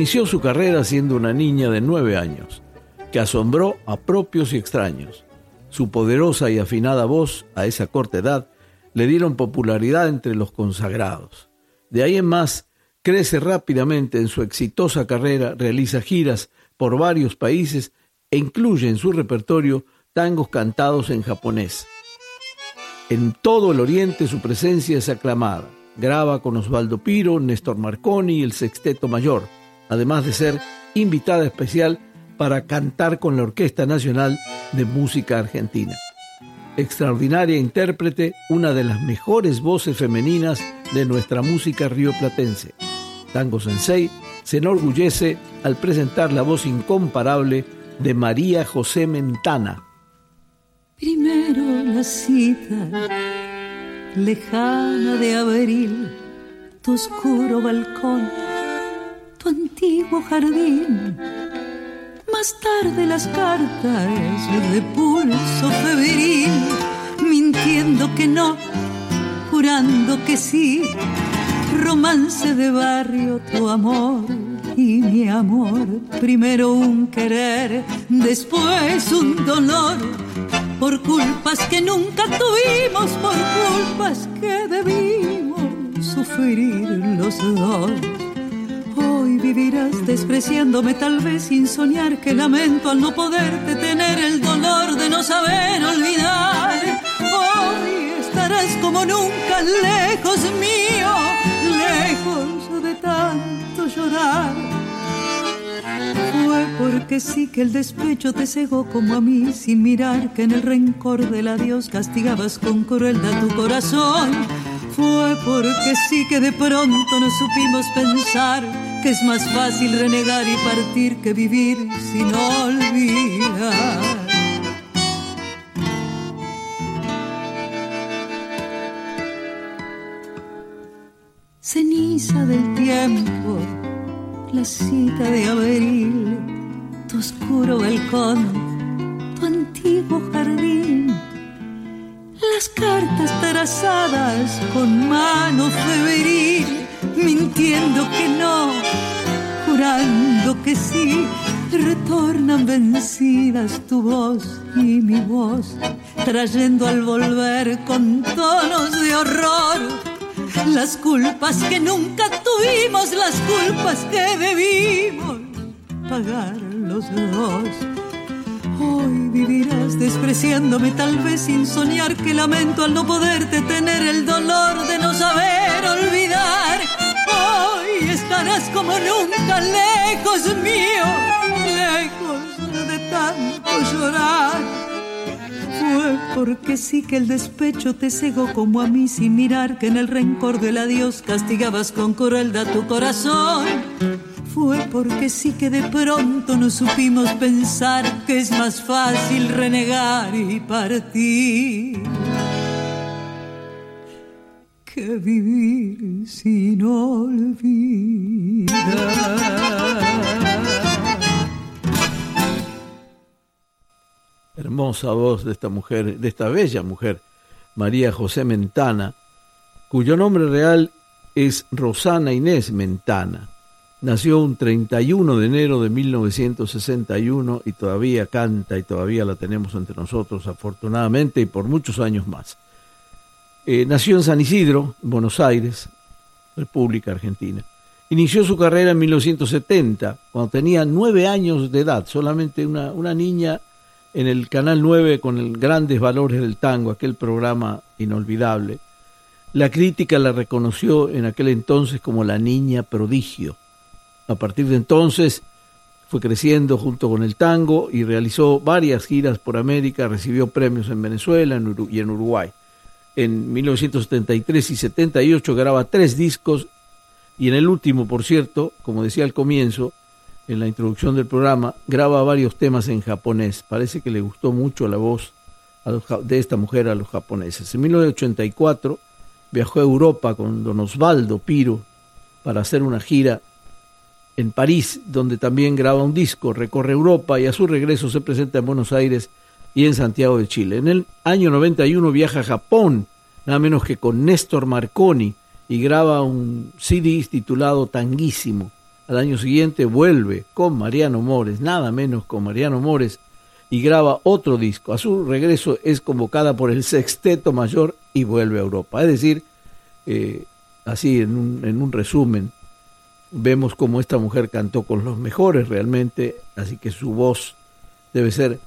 Inició su carrera siendo una niña de nueve años, que asombró a propios y extraños. Su poderosa y afinada voz, a esa corta edad, le dieron popularidad entre los consagrados. De ahí en más, crece rápidamente en su exitosa carrera, realiza giras por varios países e incluye en su repertorio tangos cantados en japonés. En todo el Oriente su presencia es aclamada. Graba con Osvaldo Piro, Néstor Marconi y el Sexteto Mayor además de ser invitada especial para cantar con la Orquesta Nacional de Música Argentina. Extraordinaria intérprete, una de las mejores voces femeninas de nuestra música rioplatense. Tango Sensei se enorgullece al presentar la voz incomparable de María José Mentana. Primero la cita lejana de abril, tu oscuro balcón antiguo jardín. Más tarde las cartas de pulso febril, mintiendo que no, jurando que sí. Romance de barrio, tu amor y mi amor. Primero un querer, después un dolor. Por culpas que nunca tuvimos, por culpas que debimos sufrir los dos Hoy vivirás despreciándome tal vez sin soñar que lamento al no poderte tener el dolor de no saber olvidar. Hoy estarás como nunca lejos mío, lejos de tanto llorar. Fue porque sí que el despecho te cegó como a mí, sin mirar que en el rencor del adiós castigabas con crueldad tu corazón fue porque sí que de pronto no supimos pensar que es más fácil renegar y partir que vivir sin olvidar. Ceniza del tiempo, la cita de abril, tu oscuro balcón, las cartas trazadas con mano febril, mintiendo que no, jurando que sí, retornan vencidas tu voz y mi voz, trayendo al volver con tonos de horror las culpas que nunca tuvimos, las culpas que debimos pagar los dos vivirás despreciándome tal vez sin soñar que lamento al no poderte tener el dolor de no saber olvidar. Hoy estarás como nunca lejos mío, lejos de tanto llorar. Fue porque sí que el despecho te cegó como a mí sin mirar que en el rencor del adiós castigabas con crueldad tu corazón fue porque sí que de pronto no supimos pensar que es más fácil renegar y partir que vivir sin olvidar. Hermosa voz de esta mujer, de esta bella mujer, María José Mentana, cuyo nombre real es Rosana Inés Mentana Nació un 31 de enero de 1961 y todavía canta y todavía la tenemos entre nosotros, afortunadamente, y por muchos años más. Eh, nació en San Isidro, Buenos Aires, República Argentina. Inició su carrera en 1970, cuando tenía nueve años de edad, solamente una, una niña en el Canal 9 con el Grandes Valores del Tango, aquel programa inolvidable. La crítica la reconoció en aquel entonces como la niña prodigio. A partir de entonces fue creciendo junto con el tango y realizó varias giras por América, recibió premios en Venezuela y en Uruguay. En 1973 y 78 graba tres discos y en el último, por cierto, como decía al comienzo, en la introducción del programa, graba varios temas en japonés. Parece que le gustó mucho la voz de esta mujer a los japoneses. En 1984 viajó a Europa con don Osvaldo Piro para hacer una gira en París, donde también graba un disco, recorre Europa y a su regreso se presenta en Buenos Aires y en Santiago de Chile. En el año 91 viaja a Japón, nada menos que con Néstor Marconi, y graba un CD titulado Tanguísimo. Al año siguiente vuelve con Mariano Mores, nada menos con Mariano Mores, y graba otro disco. A su regreso es convocada por el Sexteto Mayor y vuelve a Europa. Es decir, eh, así en un, en un resumen, vemos cómo esta mujer cantó con los mejores realmente, así que su voz debe ser,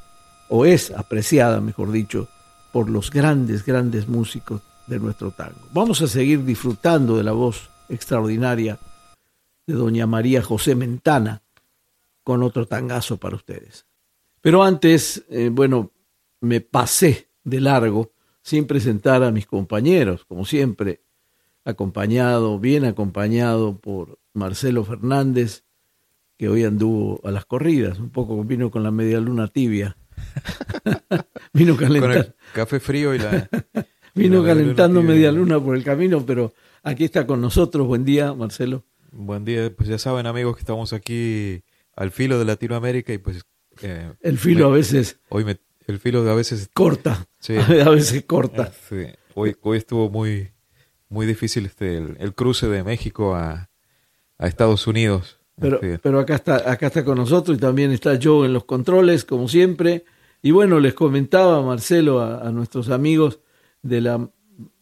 o es apreciada, mejor dicho, por los grandes, grandes músicos de nuestro tango. Vamos a seguir disfrutando de la voz extraordinaria de doña María José Mentana con otro tangazo para ustedes. Pero antes, eh, bueno, me pasé de largo sin presentar a mis compañeros, como siempre, acompañado, bien acompañado por Marcelo Fernández, que hoy anduvo a las corridas, un poco vino con la media luna tibia. vino calentando. Con el café frío y la. vino calentando media luna por el camino, pero aquí está con nosotros. Buen día, Marcelo. Buen día. Pues ya saben, amigos, que estamos aquí al filo de Latinoamérica y pues. Eh, el filo a veces. Hoy me, el filo a veces. Corta. Sí. A veces corta. Sí. Hoy, hoy estuvo muy, muy difícil este, el cruce de México a, a Estados Unidos. Pero, pero acá está, acá está con nosotros y también está Joe en los controles, como siempre. Y bueno, les comentaba Marcelo a, nuestros amigos de la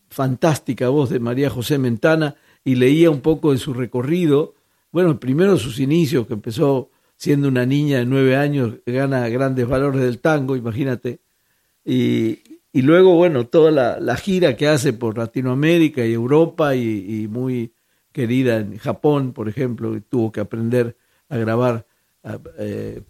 fantástica voz de María José Mentana y leía un poco de su recorrido. Bueno, primero sus inicios, que empezó siendo una niña de nueve años, gana grandes valores del tango, imagínate. Y, y luego, bueno, toda la, gira que hace por Latinoamérica y Europa y muy querida en Japón, por ejemplo, tuvo que aprender a grabar, eh,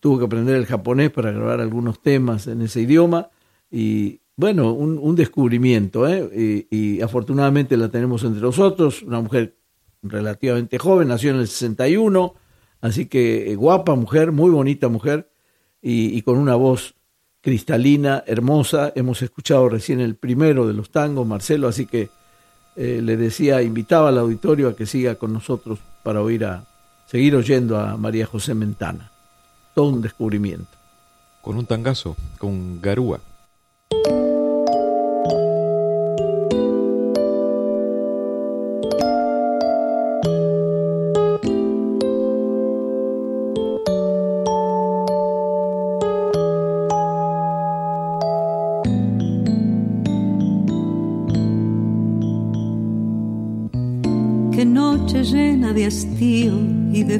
tuvo que aprender el japonés para grabar algunos temas en ese idioma y bueno, un, descubrimiento ¿eh? y, afortunadamente la tenemos entre nosotros, una mujer relativamente joven, nació en el 61, así que eh, guapa mujer, muy bonita mujer y, y con una voz cristalina, hermosa. Hemos escuchado recién el primero de los tangos, Marcelo, así que eh, le decía, invitaba al auditorio a que siga con nosotros para oír a, seguir oyendo a María José Mentana. Todo un descubrimiento. Con un tangazo, con Garúa.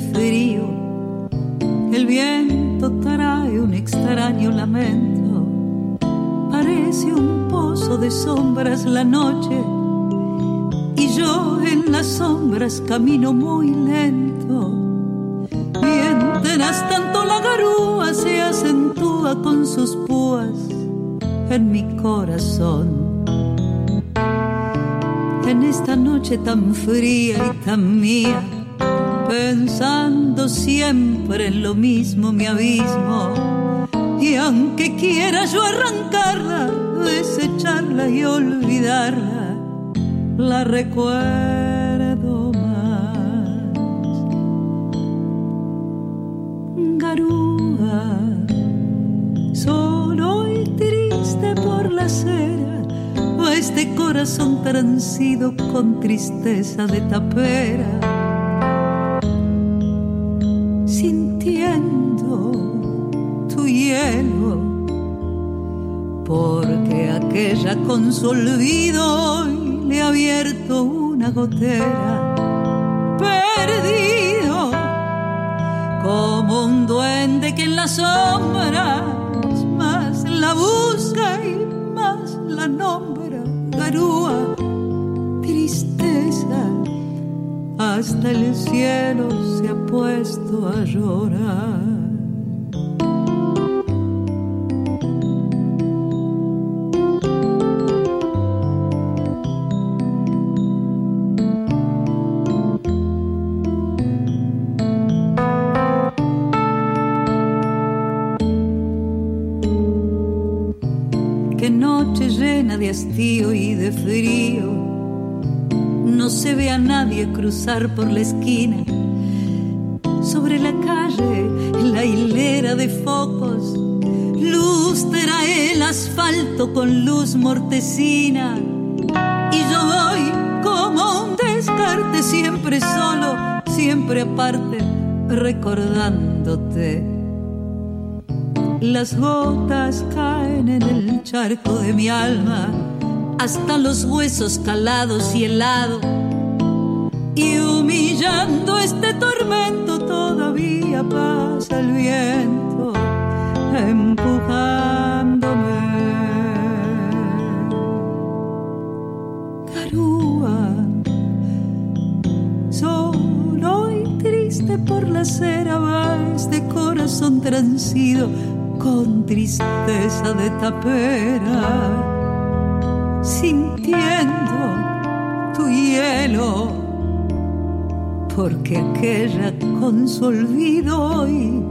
Frío. El viento trae un extraño lamento. Parece un pozo de sombras la noche. Y yo en las sombras camino muy lento. Mientras tanto la garúa se acentúa con sus púas en mi corazón en esta noche tan fría y tan mía, pensando siempre en lo mismo mi abismo. Y aunque quiera yo arrancarla, desecharla y olvidarla, la recuerdo más. Garúa, solo y triste por la acera este corazón transido con tristeza de tapera. Olvido le ha abierto una gotera. Perdido como un duende que en las sombras más la busca y más la nombra. Garúa, tristeza, hasta el cielo se ha puesto a llorar. Cruzar por la esquina. Sobre la calle, la hilera de focos, lustra el asfalto con luz mortecina. Y yo voy como un descarte, siempre solo, siempre aparte, recordándote. Las gotas caen en el charco de mi alma hasta los huesos calados y helados. Y humillando este tormento todavía pasa el viento empujándome. Carúa, solo y triste por la cera va este corazón transido con tristeza de tapera sintiendo tu hielo, porque aquella con su olvido hoy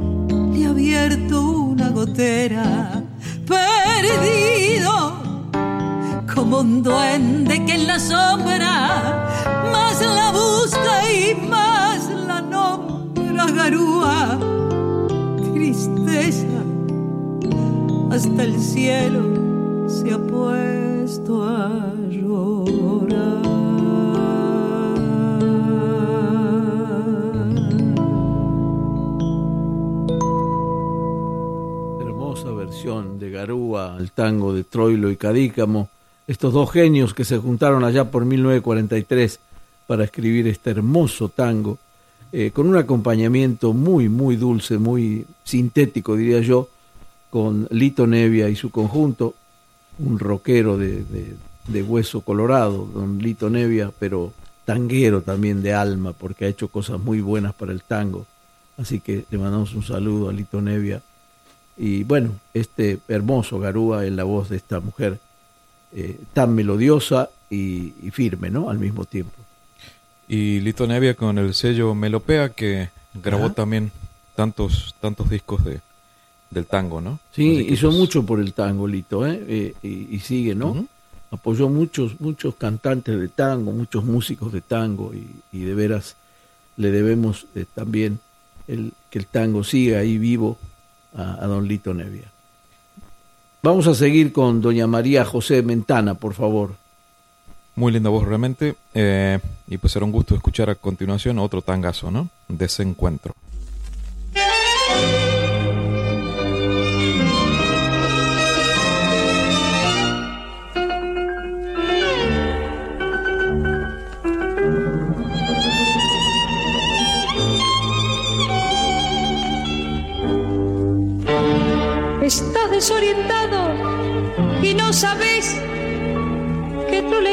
le ha abierto una gotera, perdido como un duende que en la sombra más la busca y más la nombra garúa, tristeza hasta el cielo se ha puesto a llorar. De Garúa al tango de Troilo y Cadícamo, estos dos genios que se juntaron allá por 1943 para escribir este hermoso tango, eh, con un acompañamiento muy, muy dulce, muy sintético, diría yo, con Lito Nevia y su conjunto, un rockero de, de, hueso colorado, don Lito Nevia, pero tanguero también de alma, porque ha hecho cosas muy buenas para el tango. Así que le mandamos un saludo a Lito Nevia. Y bueno, este hermoso Garúa en la voz de esta mujer eh, tan melodiosa y, firme, ¿no? Al mismo tiempo. Y Lito Nevia con el sello Melopea que grabó también tantos, tantos discos de, del tango, ¿no? Sí, hizo mucho por el tango, Lito, ¿eh? eh y, sigue, ¿no? Apoyó muchos, muchos cantantes de tango, muchos músicos de tango y, de veras le debemos eh, también el, que el tango siga ahí vivo a, don Lito Nevia. Vamos a seguir con doña María José Mentana, por favor. Muy linda voz realmente. Eh, y pues será un gusto escuchar a continuación otro tangazo, ¿no? Desencuentro.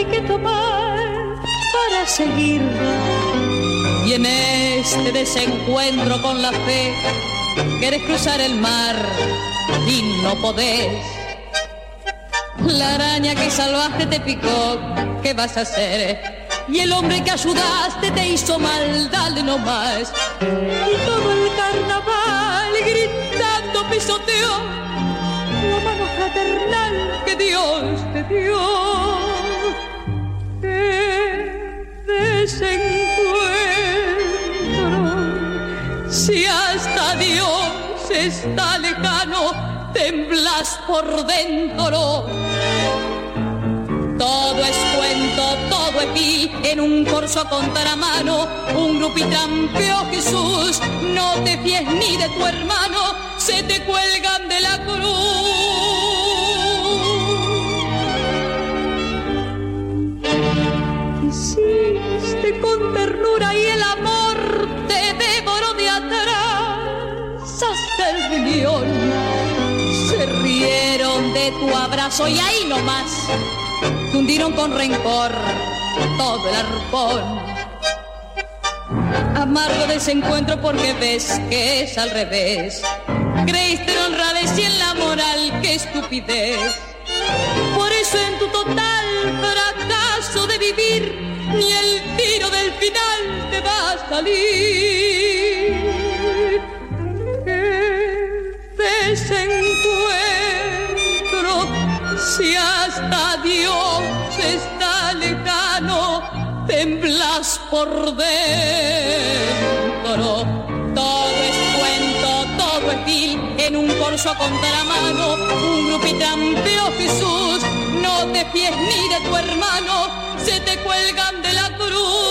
Hay que tomar para seguir. Y en este desencuentro con la fe, quieres cruzar el mar y no podés. La araña que salvaste te picó, ¿qué vas a hacer? Y el hombre que ayudaste te hizo mal, dale nomás. Y todo el carnaval gritando pisoteó la mano fraternal que Dios te dio. Desencuentro. Si hasta Dios está lejano, temblas por dentro. Todo es cuento, todo es pi, en un corso contramano, un grupitrampeó Jesús, no te fíes ni de tu hermano, se te cuelgan de la cruz. con ternura y el amor te devoró de atrás hasta el riñón. Se rieron de tu abrazo y ahí nomás te hundieron con rencor todo el arpón. Amargo desencuentro porque ves que es al revés. Creíste en honradez y en la moral, qué estupidez. Por eso en tu total salir. desencuentro si hasta Dios está lejano, temblas por dentro. Todo es cuento, todo es vil, en un corso contra la mano, un grupitambeo Jesús, no te pies ni de tu hermano, se te cuelgan de la cruz.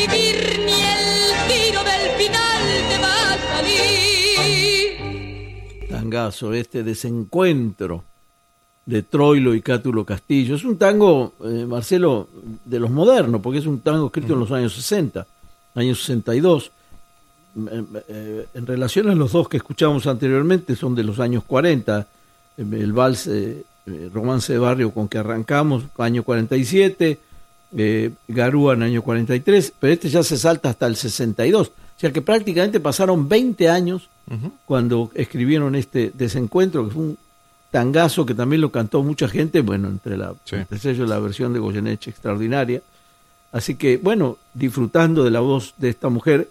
Vivir ni el tiro del final te va. Tangazo, este desencuentro de Troilo y Cátulo Castillo. Es un tango, eh, Marcelo, de los modernos, porque es un tango escrito en los años 60, años 62. Eh, eh, en relación a los dos que escuchamos anteriormente, son de los años 40. El vals Romance de Barrio con que arrancamos, año 47, eh, Garúa en año 43, pero este ya se salta hasta el 62. O sea que prácticamente pasaron 20 años cuando escribieron este desencuentro, que fue un tangazo que también lo cantó mucha gente, bueno, entre la Sí. entre ellos la versión de Goyeneche extraordinaria. Así que, bueno, disfrutando de la voz de esta mujer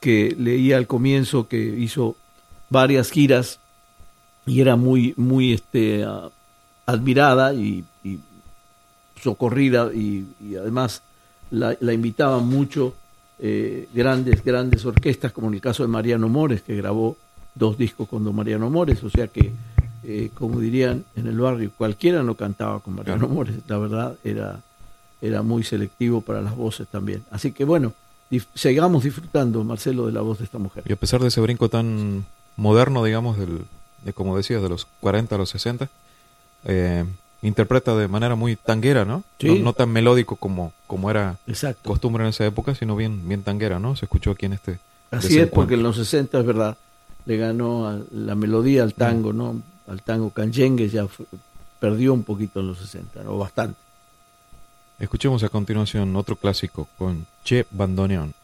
que leía al comienzo que hizo varias giras y era muy, muy este, ah, admirada y, y socorrida y, y además la, la invitaban mucho eh, grandes, grandes orquestas, como en el caso de Mariano Mores, que grabó dos discos con don Mariano Mores, o sea que, eh, como dirían en el barrio, cualquiera no cantaba con Mariano Claro. Mores, la verdad era, era muy selectivo para las voces también. Así que bueno, dif- sigamos disfrutando, Marcelo, de la voz de esta mujer. Y a pesar de ese brinco tan moderno, digamos, del, de como decías, de los 40 a los 60, eh, interpreta de manera muy tanguera, ¿no? Sí. No, no tan melódico como, como era Exacto. costumbre en esa época, sino bien, bien tanguera, ¿no? Se escuchó aquí en este. Así es, porque en los 60 es verdad, le ganó a la melodía al tango, ¿no? Al tango canyengue ya fue- perdió un poquito en los 60, ¿no? Bastante. Escuchemos a continuación otro clásico con Che Bandoneón.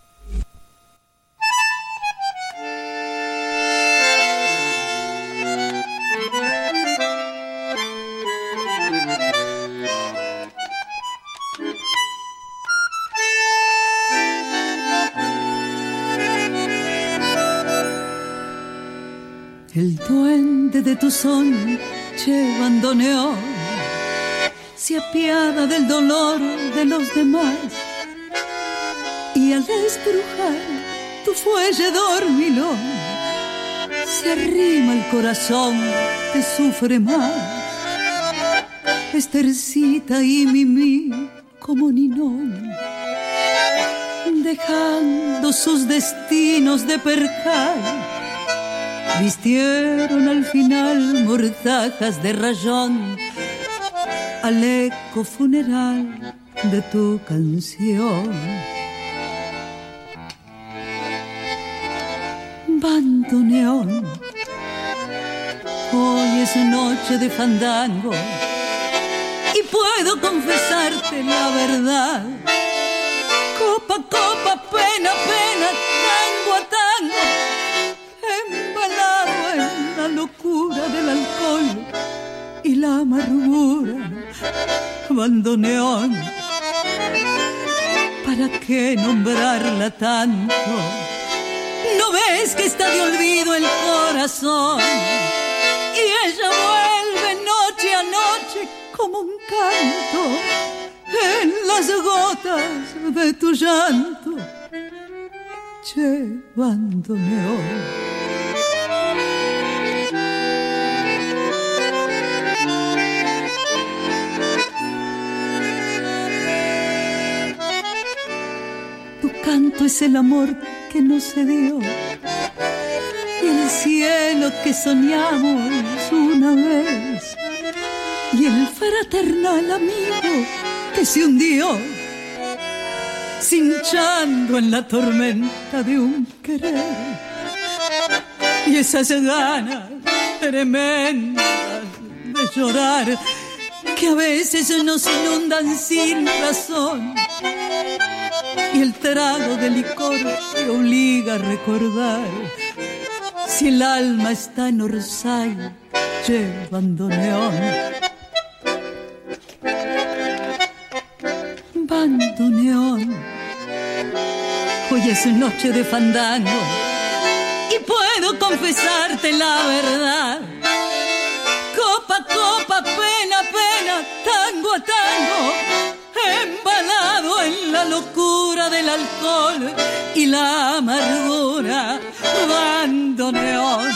Tu son, che bandoneón, se apiada del dolor de los demás. Y al estrujar tu fuelle dormilón, se arrima el corazón que sufre más. Estercita y Mimi como Ninón, dejando sus destinos de percal Vistieron al final mortajas de rayón al eco funeral de tu canción. Bandoneón, hoy es noche de fandango y puedo confesarte la verdad. Copa, copa, pena, pena, tango a tango locura del alcohol y la amargura, bandoneón. ¿Para qué nombrarla tanto? ¿No ves que está de olvido el corazón? Y ella vuelve noche a noche como un canto en las gotas de tu llanto. Che, bandoneón. Es el amor que no se dio y el cielo que soñamos una vez. Y el fraternal amigo que se hundió cinchando en la tormenta de un querer. Y esas ganas tremendas de llorar que a veces nos inundan sin razón. Y el trago de licor te obliga a recordar. Si el alma está en Orsay llevando neón. Bandoneón, hoy es noche de fandango y puedo confesarte la verdad. Copa, copa, pena, pena, tango a tango, embalado en la locura del alcohol y la amargura, bandoneón.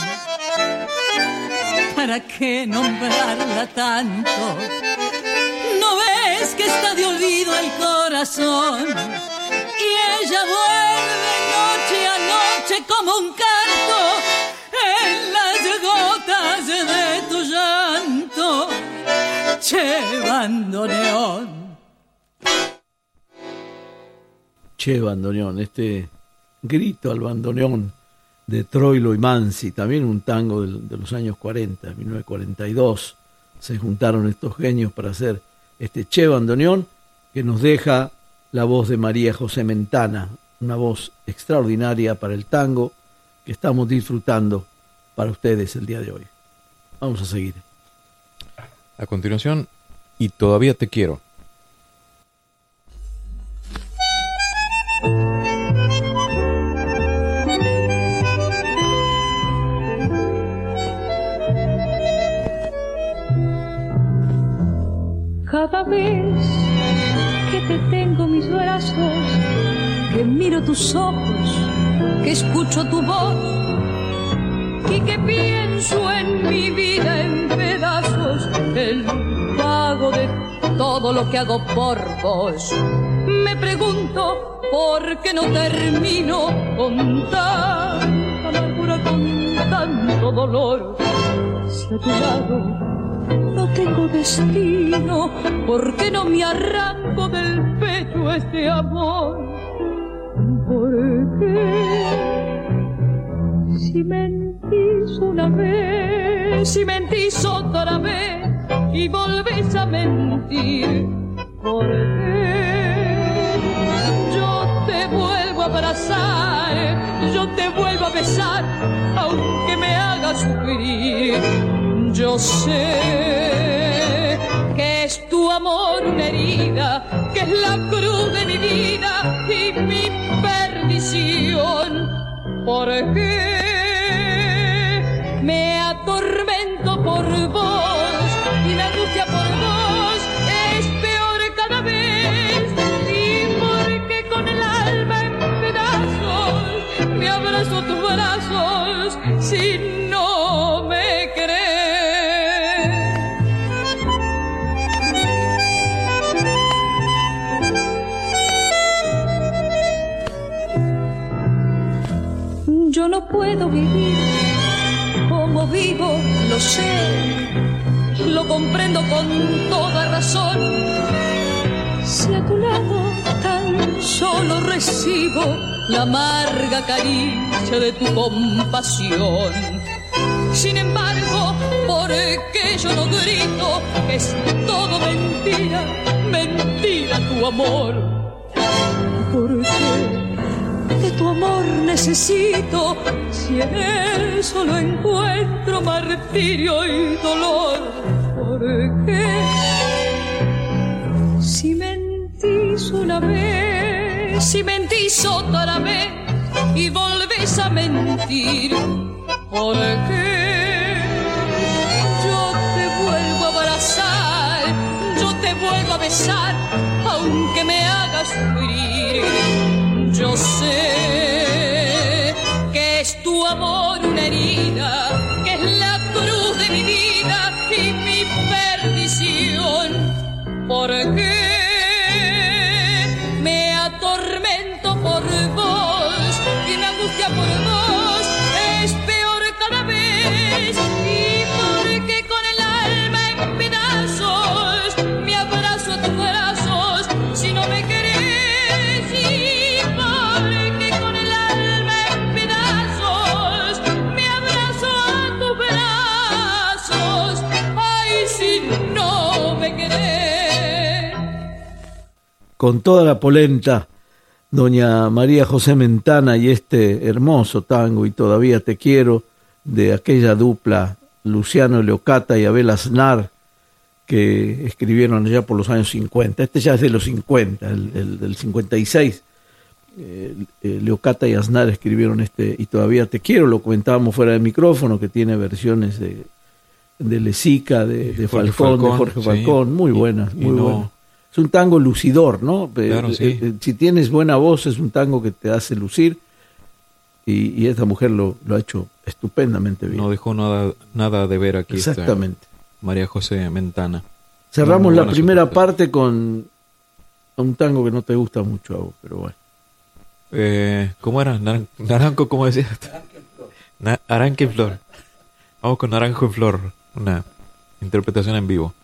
¿Para qué nombrarla tanto? ¿No ves que está de olvido el corazón? Y ella vuelve noche a noche como un canto en las gotas de tu llanto, che bandoneón. Che bandoneón, este grito al bandoneón de Troilo y Mansi, también un tango de, los años 40, 1942. Se juntaron estos genios para hacer este Che bandoneón que nos deja la voz de María José Mentana, una voz extraordinaria para el tango que estamos disfrutando para ustedes el día de hoy. Vamos a seguir. A continuación, y todavía te quiero. Cada vez que te tengo en mis brazos, que miro tus ojos, que escucho tu voz y que pienso en mi vida en pedazos, el pago de todo lo que hago por vos. Me pregunto por qué no termino con tanta amargura, con tanto dolor. Si a tu no tengo destino, ¿por qué no me arranco del pecho este amor? ¿Por qué? Si mentís una vez, si mentís otra vez y volvés a mentir, ¿por qué? Yo te vuelvo a abrazar, yo te vuelvo a besar, aunque me haga sufrir. Yo sé que es tu amor una herida, que es la cruz de mi vida y mi perdición. ¿Por qué me atormento por vos y la angustia por vos es peor cada vez? Y porque con el alma en pedazos me abrazo tus brazos si puedo vivir como vivo, lo sé, lo comprendo con toda razón. Si a tu lado tan solo recibo la amarga caricia de tu compasión. Sin embargo, ¿por qué yo no grito es todo mentira, mentira tu amor? ¿Por qué? Tu amor necesito, si en él solo encuentro martirio y dolor. ¿Por qué? Si mentís una vez, si mentís otra vez y volvés a mentir, ¿por qué? Yo te vuelvo a abrazar, yo te vuelvo a besar, aunque me hagas sufrir. Yo sé que es tu amor una herida, que es la cruz de mi vida y mi perdición. ¿Por con toda la polenta, doña María José Mentana y este hermoso tango y todavía te quiero de aquella dupla Luciano Leocata y Abel Aznar que escribieron ya por los años 50. Este ya es de los 50, el, del 56. Eh, eh, Leocata y Aznar escribieron este y todavía te quiero, lo comentábamos fuera del micrófono, que tiene versiones de, de Lezica, de, de Falcón, de Jorge Falcón, muy buenas, muy buenas. Es un tango lucidor, ¿no? Eh, si tienes buena voz, es un tango que te hace lucir y, esta mujer lo, lo, ha hecho estupendamente bien. No dejó nada, nada de ver aquí. Exactamente. María José Mentana. Cerramos la primera parte con un tango que no te gusta mucho a vos, pero bueno. Eh, ¿Cómo era? naranjo, ¿cómo decías? Naranjo en flor. Vamos con Naranjo en flor, una interpretación en vivo.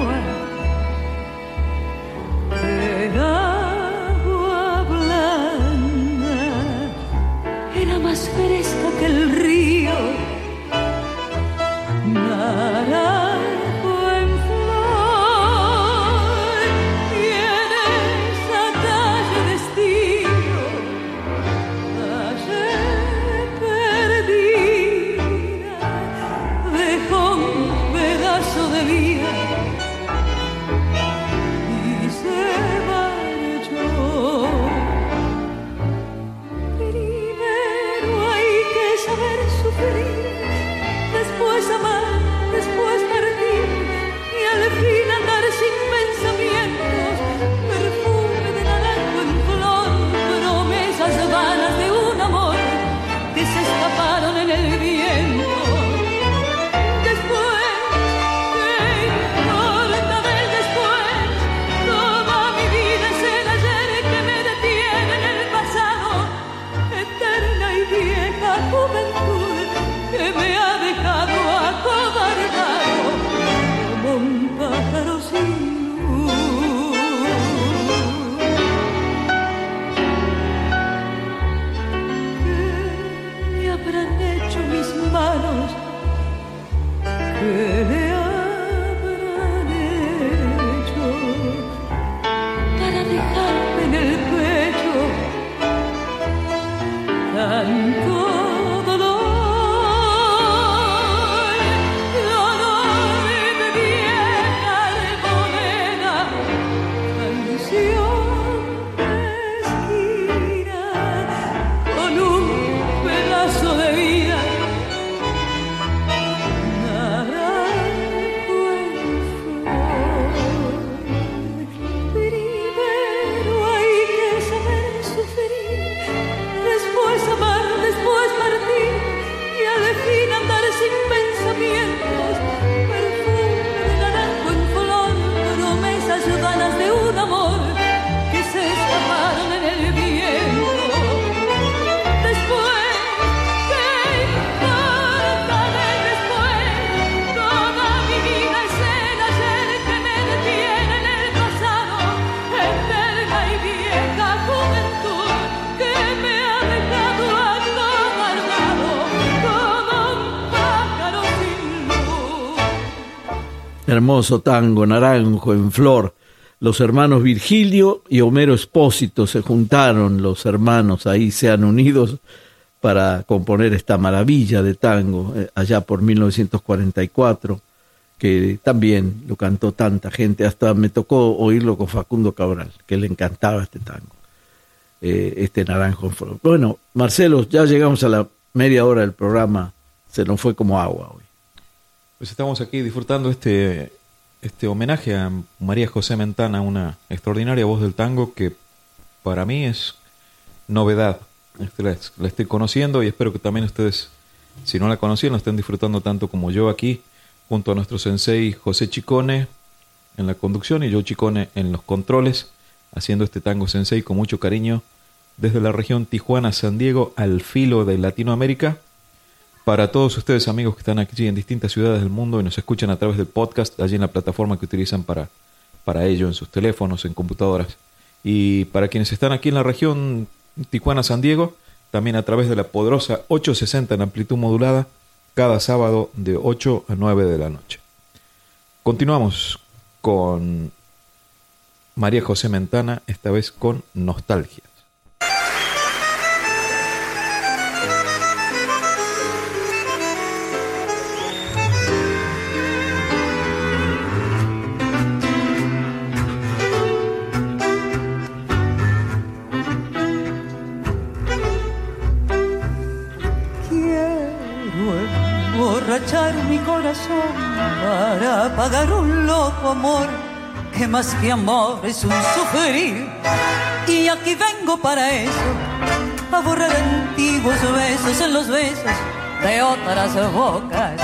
away. Tango, Naranjo en Flor. Los hermanos Virgilio y Homero Espósito se juntaron, los hermanos ahí se han unidos para componer esta maravilla de tango eh, allá por 1944, que también lo cantó tanta gente, hasta me tocó oírlo con Facundo Cabral, que le encantaba este tango, eh, este Naranjo en Flor. Bueno, Marcelo, ya llegamos a la media hora del programa, se nos fue como agua hoy. Pues estamos aquí disfrutando este, este homenaje a María José Mentana, una extraordinaria voz del tango que para mí es novedad. Este, la, estoy conociendo y espero que también ustedes, si no la conocían, la estén disfrutando tanto como yo aquí, junto a nuestro sensei José Chicone en la conducción y yo Chicone en los controles, haciendo este tango sensei con mucho cariño desde la región Tijuana-San Diego al filo de Latinoamérica para todos ustedes amigos que están aquí en distintas ciudades del mundo y nos escuchan a través del podcast, allí en la plataforma que utilizan para, para ello, en sus teléfonos, en computadoras. Y para quienes están aquí en la región Tijuana-San Diego, también a través de la poderosa 860 en amplitud modulada, cada sábado de 8 a 9 de la noche. Continuamos con María José Mentana, esta vez con Nostalgia. Para pagar un loco amor que más que amor es un sufrir. Y aquí vengo para eso, a borrar antiguos besos en los besos de otras bocas.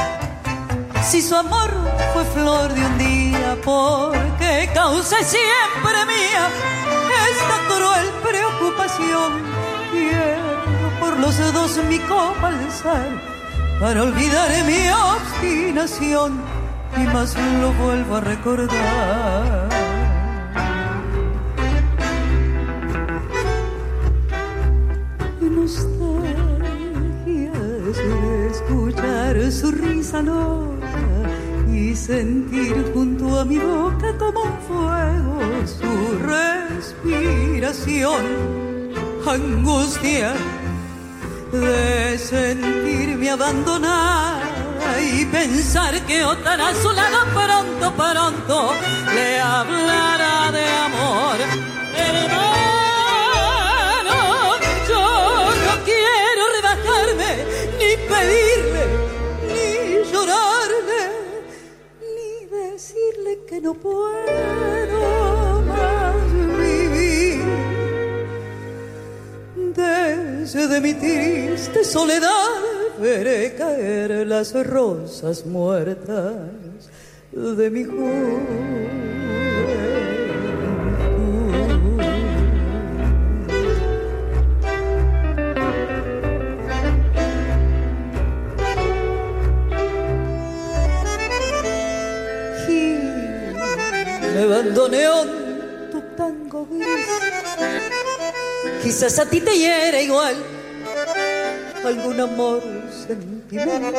Si su amor fue flor de un día, porque causa siempre mía esta cruel preocupación. Quiero por los dos mi copa alzar para olvidar mi obstinación y más lo vuelvo a recordar. Nostalgia es escuchar su risa loca y sentir junto a mi boca como fuego su respiración, angustia de sentirme abandonada y pensar que otra a su lado pronto, pronto le hablará de amor. Hermano, yo no quiero rebajarme, ni pedirle, ni llorarle, ni decirle que no puedo de mi triste soledad veré caer las rosas muertas de mi juventud. me tu tango gris Quizás a ti te hiere igual algún amor sentimental.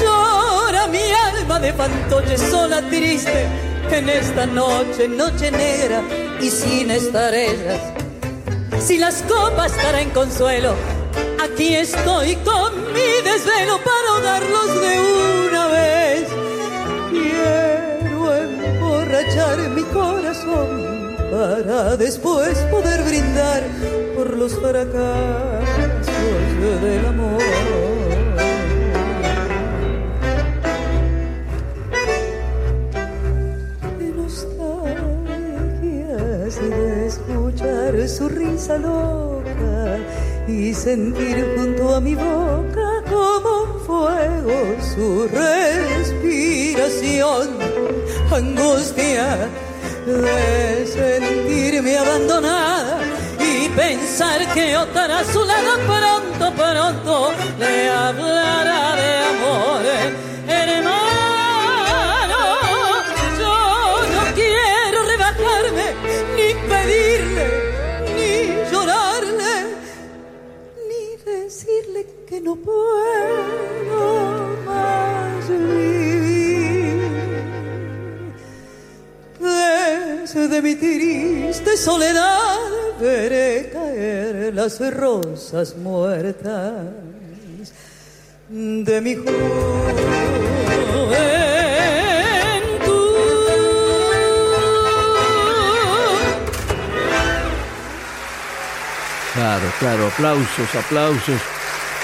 Llora mi alma de fantoche sola triste en esta noche, noche negra y sin estrellas. Si las copas en consuelo, aquí estoy con mi desvelo para ahogarlos de una vez. Quiero emborrachar mi corazón para después poder brindar por los fracasos del amor. De nostalgias de escuchar su risa loca y sentir junto a mi boca como fuego su respiración, angustia de sentirme abandonada y pensar que otra a su lado pronto, pronto le hablará de amor. Hermano, yo no quiero rebajarme, ni pedirle, ni llorarle, ni decirle que no puedo de mi triste soledad veré caer las rosas muertas de mi juventud. Claro, claro, aplausos, aplausos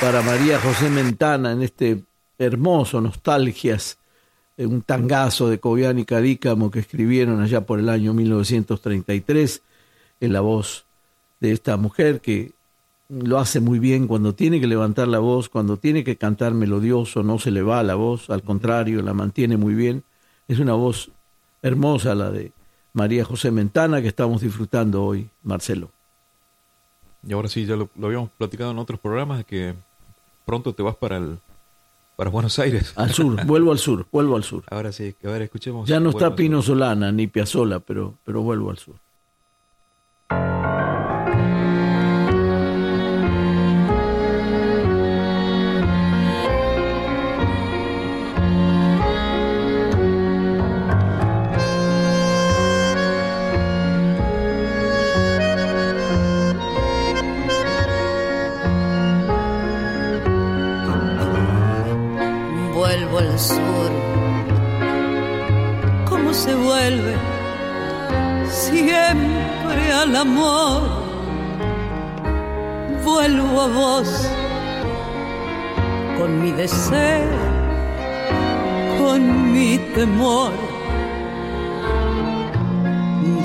para María José Mentana en este hermoso Nostalgias un tangazo de Cobian y Cadícamo que escribieron allá por el año 1933 en la voz de esta mujer que lo hace muy bien cuando tiene que levantar la voz, cuando tiene que cantar melodioso, no se le va la voz, al contrario, la mantiene muy bien. Es una voz hermosa la de María José Mentana que estamos disfrutando hoy, Marcelo. Y ahora sí, ya lo, lo habíamos platicado en otros programas, de que pronto te vas para el para Buenos Aires. Al sur, vuelvo al sur, vuelvo al sur. Ahora sí, a ver, escuchemos. Ya no está. Pino Solana ni Piazzola, pero, pero vuelvo al sur. Al. ¿Cómo se vuelve? Siempre al amor. Vuelvo a vos con mi deseo, con mi temor.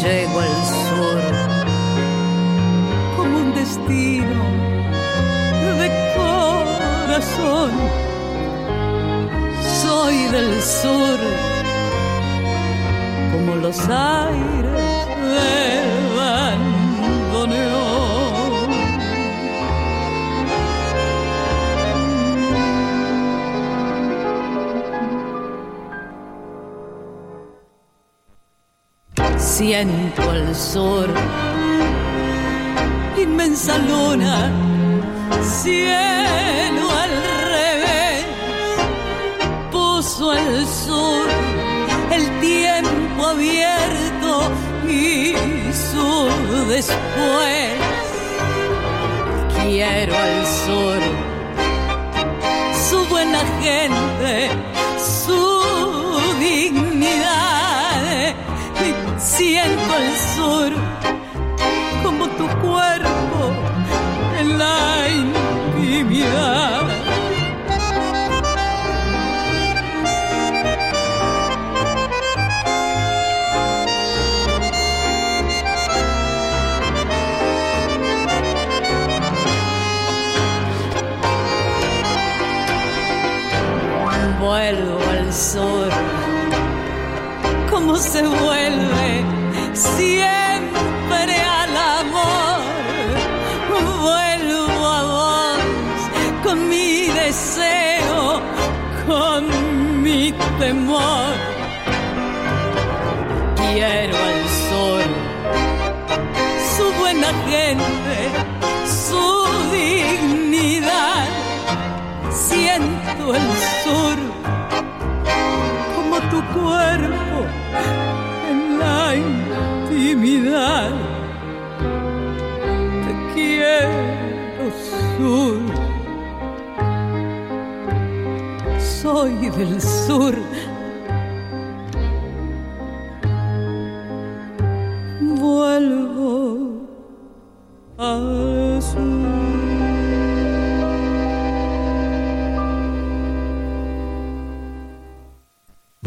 Llego al sur como un destino de corazón del sur, como los aires del bandoneón. Siento el sur, inmensa luna, cielo puso el sur, el tiempo abierto y su después. Quiero al sur, su buena gente, su dignidad. Siento el sur ¿Cómo se vuelve siempre al amor? Vuelvo a vos con mi deseo, con mi temor. Quiero al sur, su buena gente, su dignidad siento el sur tu cuerpo en la intimidad. Te quiero sur, soy del sur.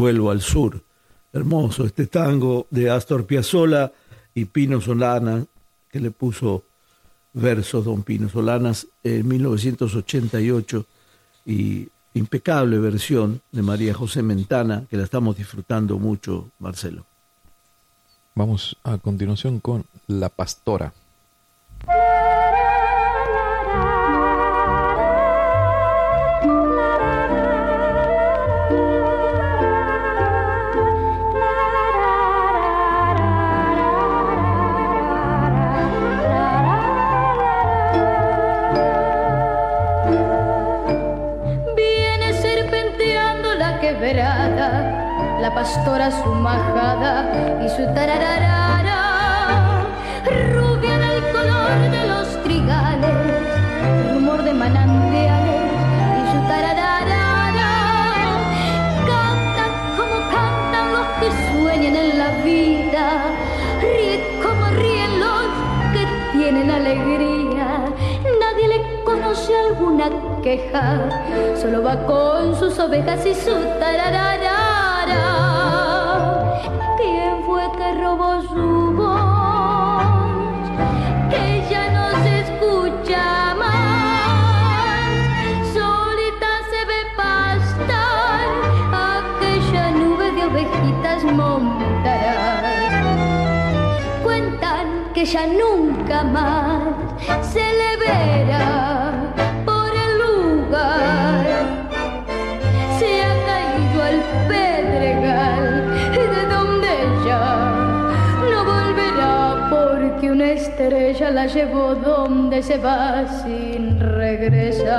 Vuelvo al sur. Hermoso este tango de Astor Piazzolla y Pino Solana, que le puso versos don Pino Solanas en 1988 y impecable versión de María José Mentana, que la estamos disfrutando mucho, Marcelo. Vamos a continuación con La Pastora. Pastora su majada y su tarararara. Rubia del color de los trigales, rumor de manantiales y su tarararara. Cantan como cantan los que sueñan en la vida, ríe como ríen los que tienen alegría. Nadie le conoce alguna queja, solo va con sus ovejas y su ¿Quién fue que robó su voz? Que ya no se escucha más. Solita se ve pastar aquella nube de ovejitas montará cuentan que ya nunca más se le verá estrella la llevó donde se va sin regresar.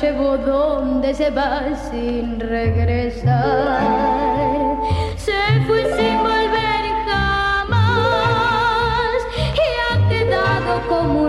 Llevó donde se va sin regresar. Se fue sin volver jamás y ha quedado como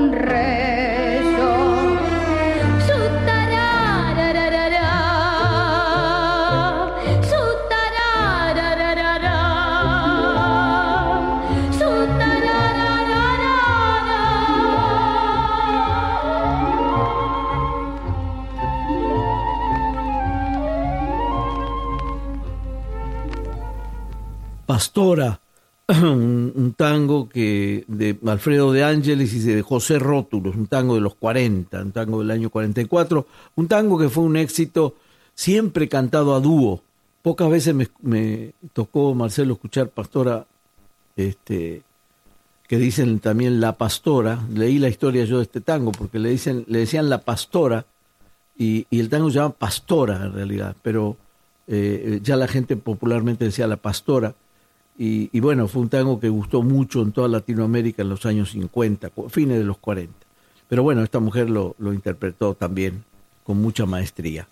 Pastora, un, tango que de Alfredo de Ángeles y de José Rótulos, un tango de los 40, un tango del año 44, un tango que fue un éxito siempre cantado a dúo. Pocas veces me, tocó, Marcelo, escuchar Pastora, este, que dicen también la pastora. Leí la historia yo de este tango porque le dicen, le decían la pastora y, y el tango se llama Pastora en realidad, pero eh, ya la gente popularmente decía la pastora. Y, y, bueno, fue un tango que gustó mucho en toda Latinoamérica en los años 50, fines de los 40. Pero bueno, esta mujer lo, lo interpretó también con mucha maestría.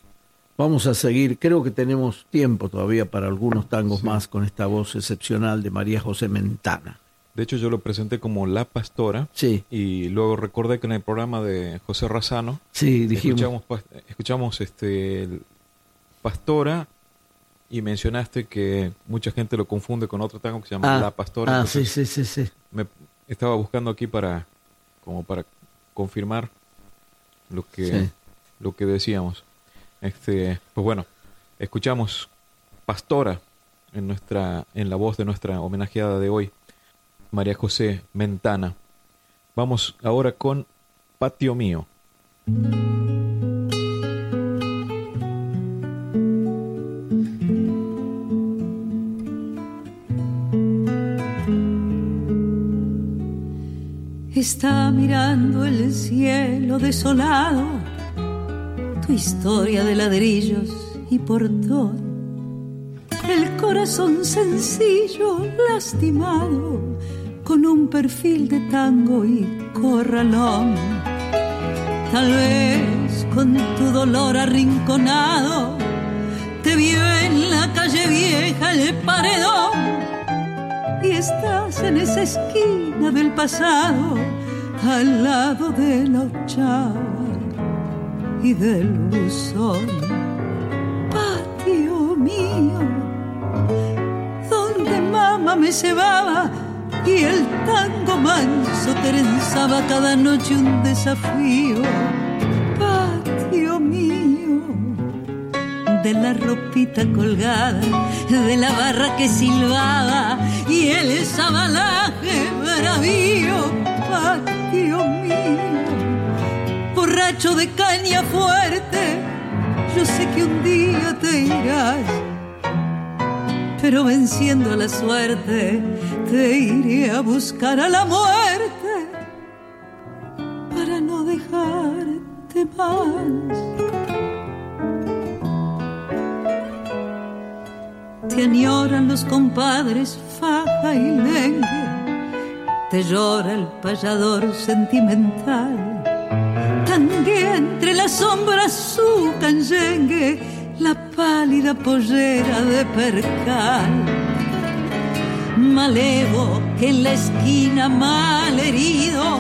Vamos a seguir, creo que tenemos tiempo todavía para algunos tangos Sí. más con esta voz excepcional de María José Mentana. De hecho, yo lo presenté como La Pastora. Sí, Y luego recordé que en el programa de José Razano sí, dijimos. escuchamos, escuchamos este Pastora y mencionaste que mucha gente lo confunde con otro tango que se llama Ah, La Pastora. Ah, sí, sí, sí, sí. me estaba buscando aquí para como para confirmar lo que Sí. lo que decíamos. Este, pues bueno, escuchamos Pastora en nuestra en la voz de nuestra homenajeada de hoy, María José Mentana. Vamos ahora con Patio Mío. Está mirando el cielo desolado, tu historia de ladrillos y portón. El corazón sencillo, lastimado, con un perfil de tango y corralón. Tal vez con tu dolor arrinconado, te vio en la calle vieja el paredón y estás en esa esquina del pasado, al lado de la ochava y del buzón. Patio mío, donde mamá me cebaba y el tango manso trenzaba cada noche un desafío. Patio mío de la ropita colgada, de la barra que silbaba y el sabalaje bravío, borracho de caña fuerte, yo sé que un día te irás, pero venciendo la suerte, te iré a buscar a la muerte para no dejarte más. te añoran los compadres faja y lengue, te llora el payador sentimental, sombras su canyengue, la pálida pollera de percal. Malevo que en la esquina mal herido,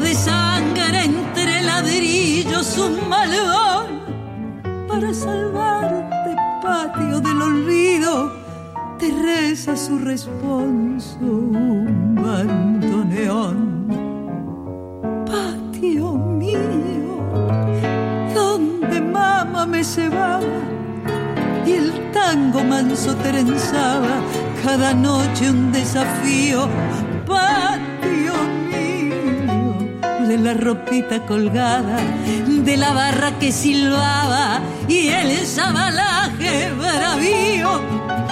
de sangre entre ladrillos un malvón, para salvarte patio del olvido, te reza su responso un bandoneón. Cebaba y el tango manso trenzaba cada noche un desafío. Patio mío, de la ropita colgada, de la barra que silbaba y el sabalaje bravío.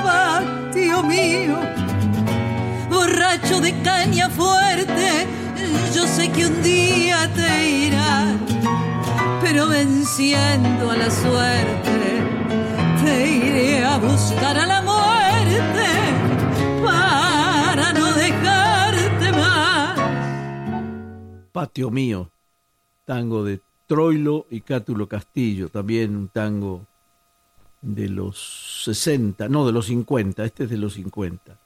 Patio mío, borracho de caña fuerte, yo sé que un día te irás, pero venciendo a la suerte, te iré a buscar a la muerte para no dejarte más. Patio mío, tango de Troilo y Cátulo Castillo, también un tango de los 60, no de los 50, este es de los 50.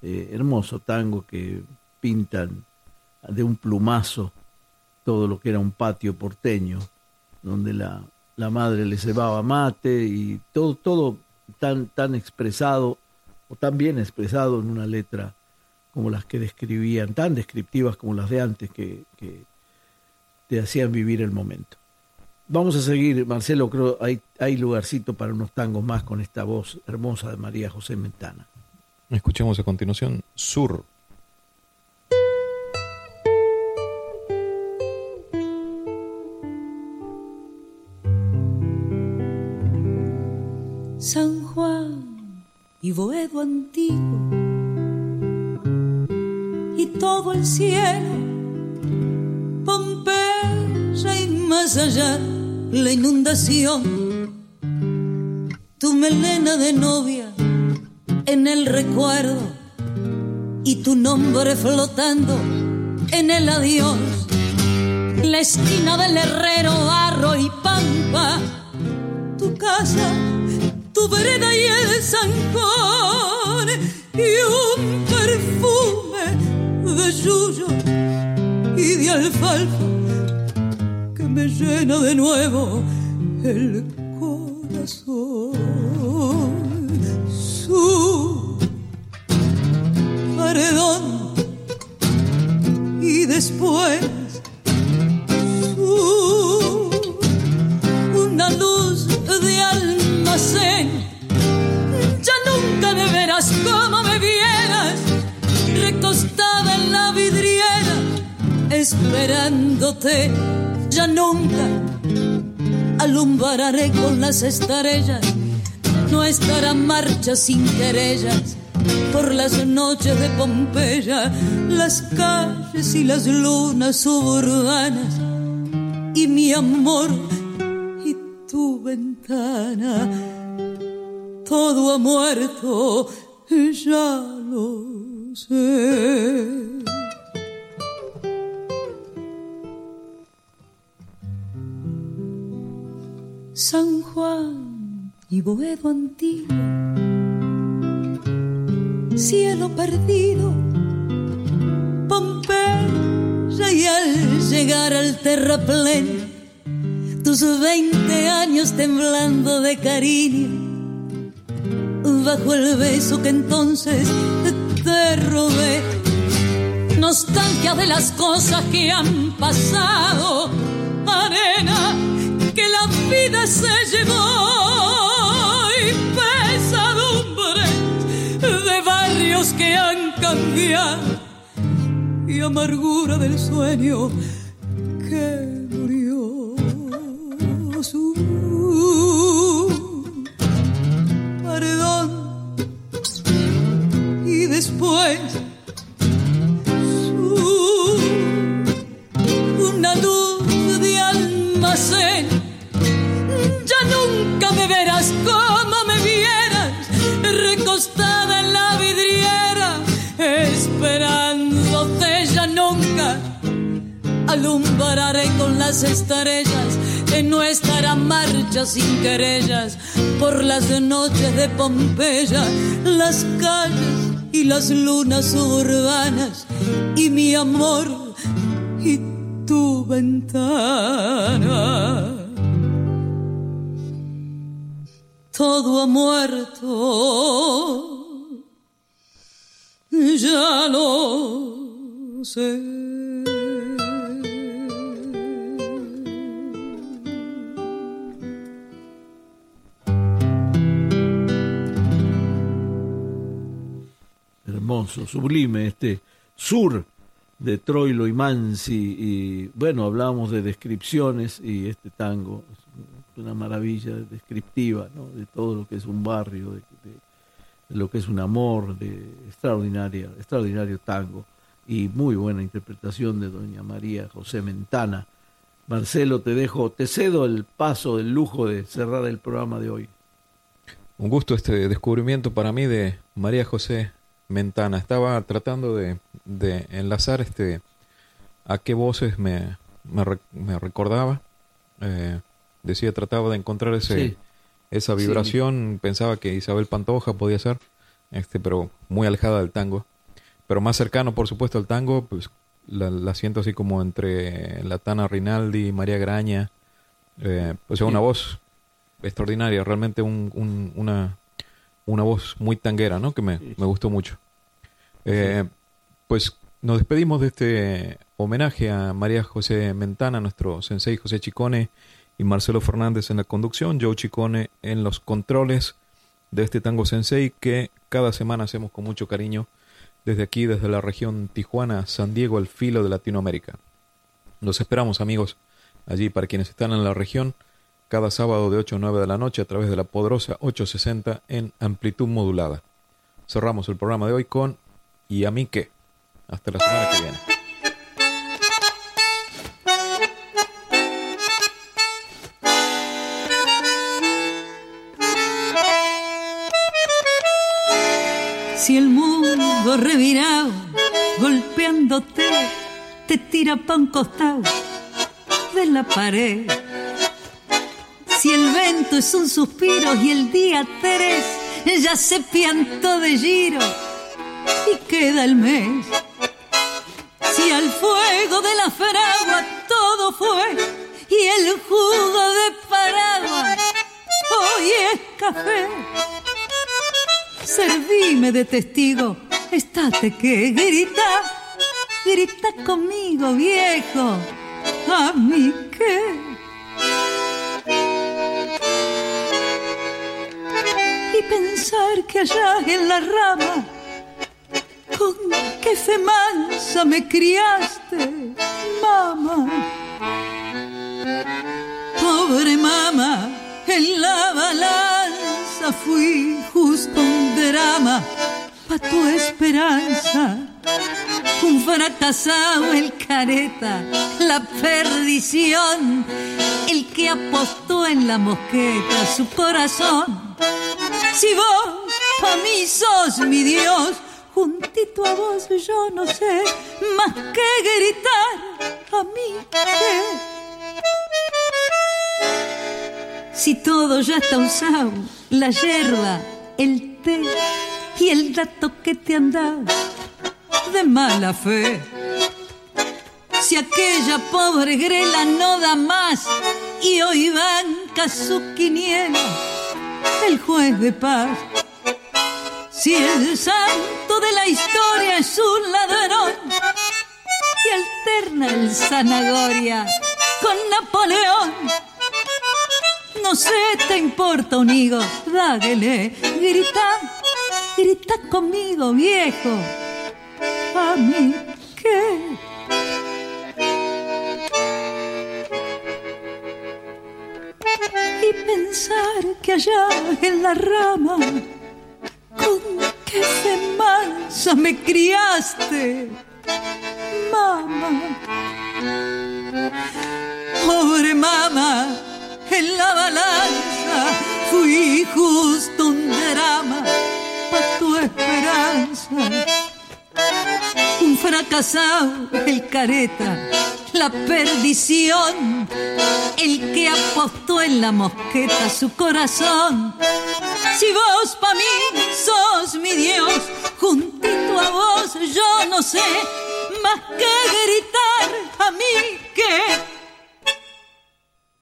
Eh, hermoso tango que pintan de un plumazo todo lo que era un patio porteño, donde la, la madre le cebaba mate y todo, todo tan, tan expresado o tan bien expresado en una letra como las que describían, tan descriptivas como las de antes que, que te hacían vivir el momento. Vamos a seguir, Marcelo, creo hay, hay lugarcito para unos tangos más con esta voz hermosa de María José Mentana. Escuchemos a continuación Sur. Y Boedo antiguo. Y todo el cielo, Pompeya y más allá la inundación, tu melena de novia en el recuerdo y tu nombre flotando en el adiós, la esquina del herrero, barro y pampa, tu casa tu vereda y el zancón y un perfume de yuyo y de alfalfa que me llena de nuevo el corazón. Su paredón y después como me vieras, recostada en la vidriera, esperándote. Ya nunca alumbraré con las estrellas nuestra marcha sin querellas por las noches de Pompeya, las calles y las lunas suburbanas y mi amor y tu ventana. Todo ha muerto, ya lo sé. San Juan y Boedo antiguo, cielo perdido, Pompeya y al llegar al terraplén, tus veinte años temblando de cariño, bajo el beso que entonces te robé, nostalgia de las cosas que han pasado, arena que la vida se llevó. Y pesadumbre de barrios que han cambiado. Y amargura del sueño que murió su después una luz de almacén ya nunca me verás como me vieras, recostada en la vidriera, esperándote ya nunca. Alumbraré con las estrellas en nuestra marcha sin querellas por las noches de Pompeya, las calles y las lunas urbanas y mi amor y tu ventana todo ha muerto, ya lo sé. Hermoso, sublime, este sur de Troilo y Mansi. Y bueno, hablábamos de descripciones y este tango es una maravilla descriptiva de todo lo que es un barrio, de, lo que es un amor, de extraordinaria, extraordinario tango y muy buena interpretación de doña María José Mentana. Marcelo, te dejo, te cedo el paso del lujo de cerrar el programa de hoy. Un gusto este descubrimiento para mí de María José Mentana. Estaba tratando de, enlazar este a qué voces me, me, recordaba. Eh, decía, trataba de encontrar ese, esa vibración. Pensaba que Isabel Pantoja podía ser, este, pero muy alejada del tango. Pero más cercano, por supuesto, al tango, pues la, siento así como entre la Tana Rinaldi, María Graña. Eh, o sea, una voz extraordinaria, realmente un, una, una voz muy tanguera, ¿no? Que me, gustó mucho. Eh, pues nos despedimos de este homenaje a María José Mentana, nuestro sensei José Chicone y Marcelo Fernández en la conducción, Joe Chicone en los controles de este tango sensei que cada semana hacemos con mucho cariño desde aquí, desde la región Tijuana, San Diego, el filo de Latinoamérica. Los esperamos amigos allí para quienes están en la región cada sábado de 8 a 9 de la noche a través de la poderosa 860 en amplitud modulada. Cerramos el programa de hoy con ¿Y a mí qué? Hasta la semana que viene. Si el mundo revirado, golpeándote, te tira pa' un costado de la pared si el vento es un suspiro y el día tres ya se piantó de giro y queda el mes. Si al fuego de la fragua todo fue y el jugo de paraguas hoy es café. Servime de testigo, estate que grita, grita conmigo viejo, a mí que pensar que allá en la rama con qué fe me criaste, mamá. Pobre mamá, en la balanza fui justo un drama pa' tu esperanza. Un fracasado el careta, la perdición, el que apostó en la mosqueta su corazón si vos a mí sos mi Dios, juntito a vos yo no sé más que gritar a mí Si todo ya está usado, la hierba, el té y el dato que te han dado de mala fe. Si aquella pobre grela no da más y hoy banca su quiniela el juez de paz. Si el santo de la historia es un ladrón y alterna el zanahoria con Napoleón, no sé, te importa un higo, dágale, grita, grita conmigo, viejo. A mí, ¿qué? Y pensar que allá en la rama con qué mansa me criaste, mamá. Pobre mamá, en la balanza fui justo un drama para tu esperanza. Un fracasado, el careta la perdición. El que apostó en la mosqueta su corazón. Si vos pa' mí sos mi Dios, juntito a vos yo no sé más que gritar a mí que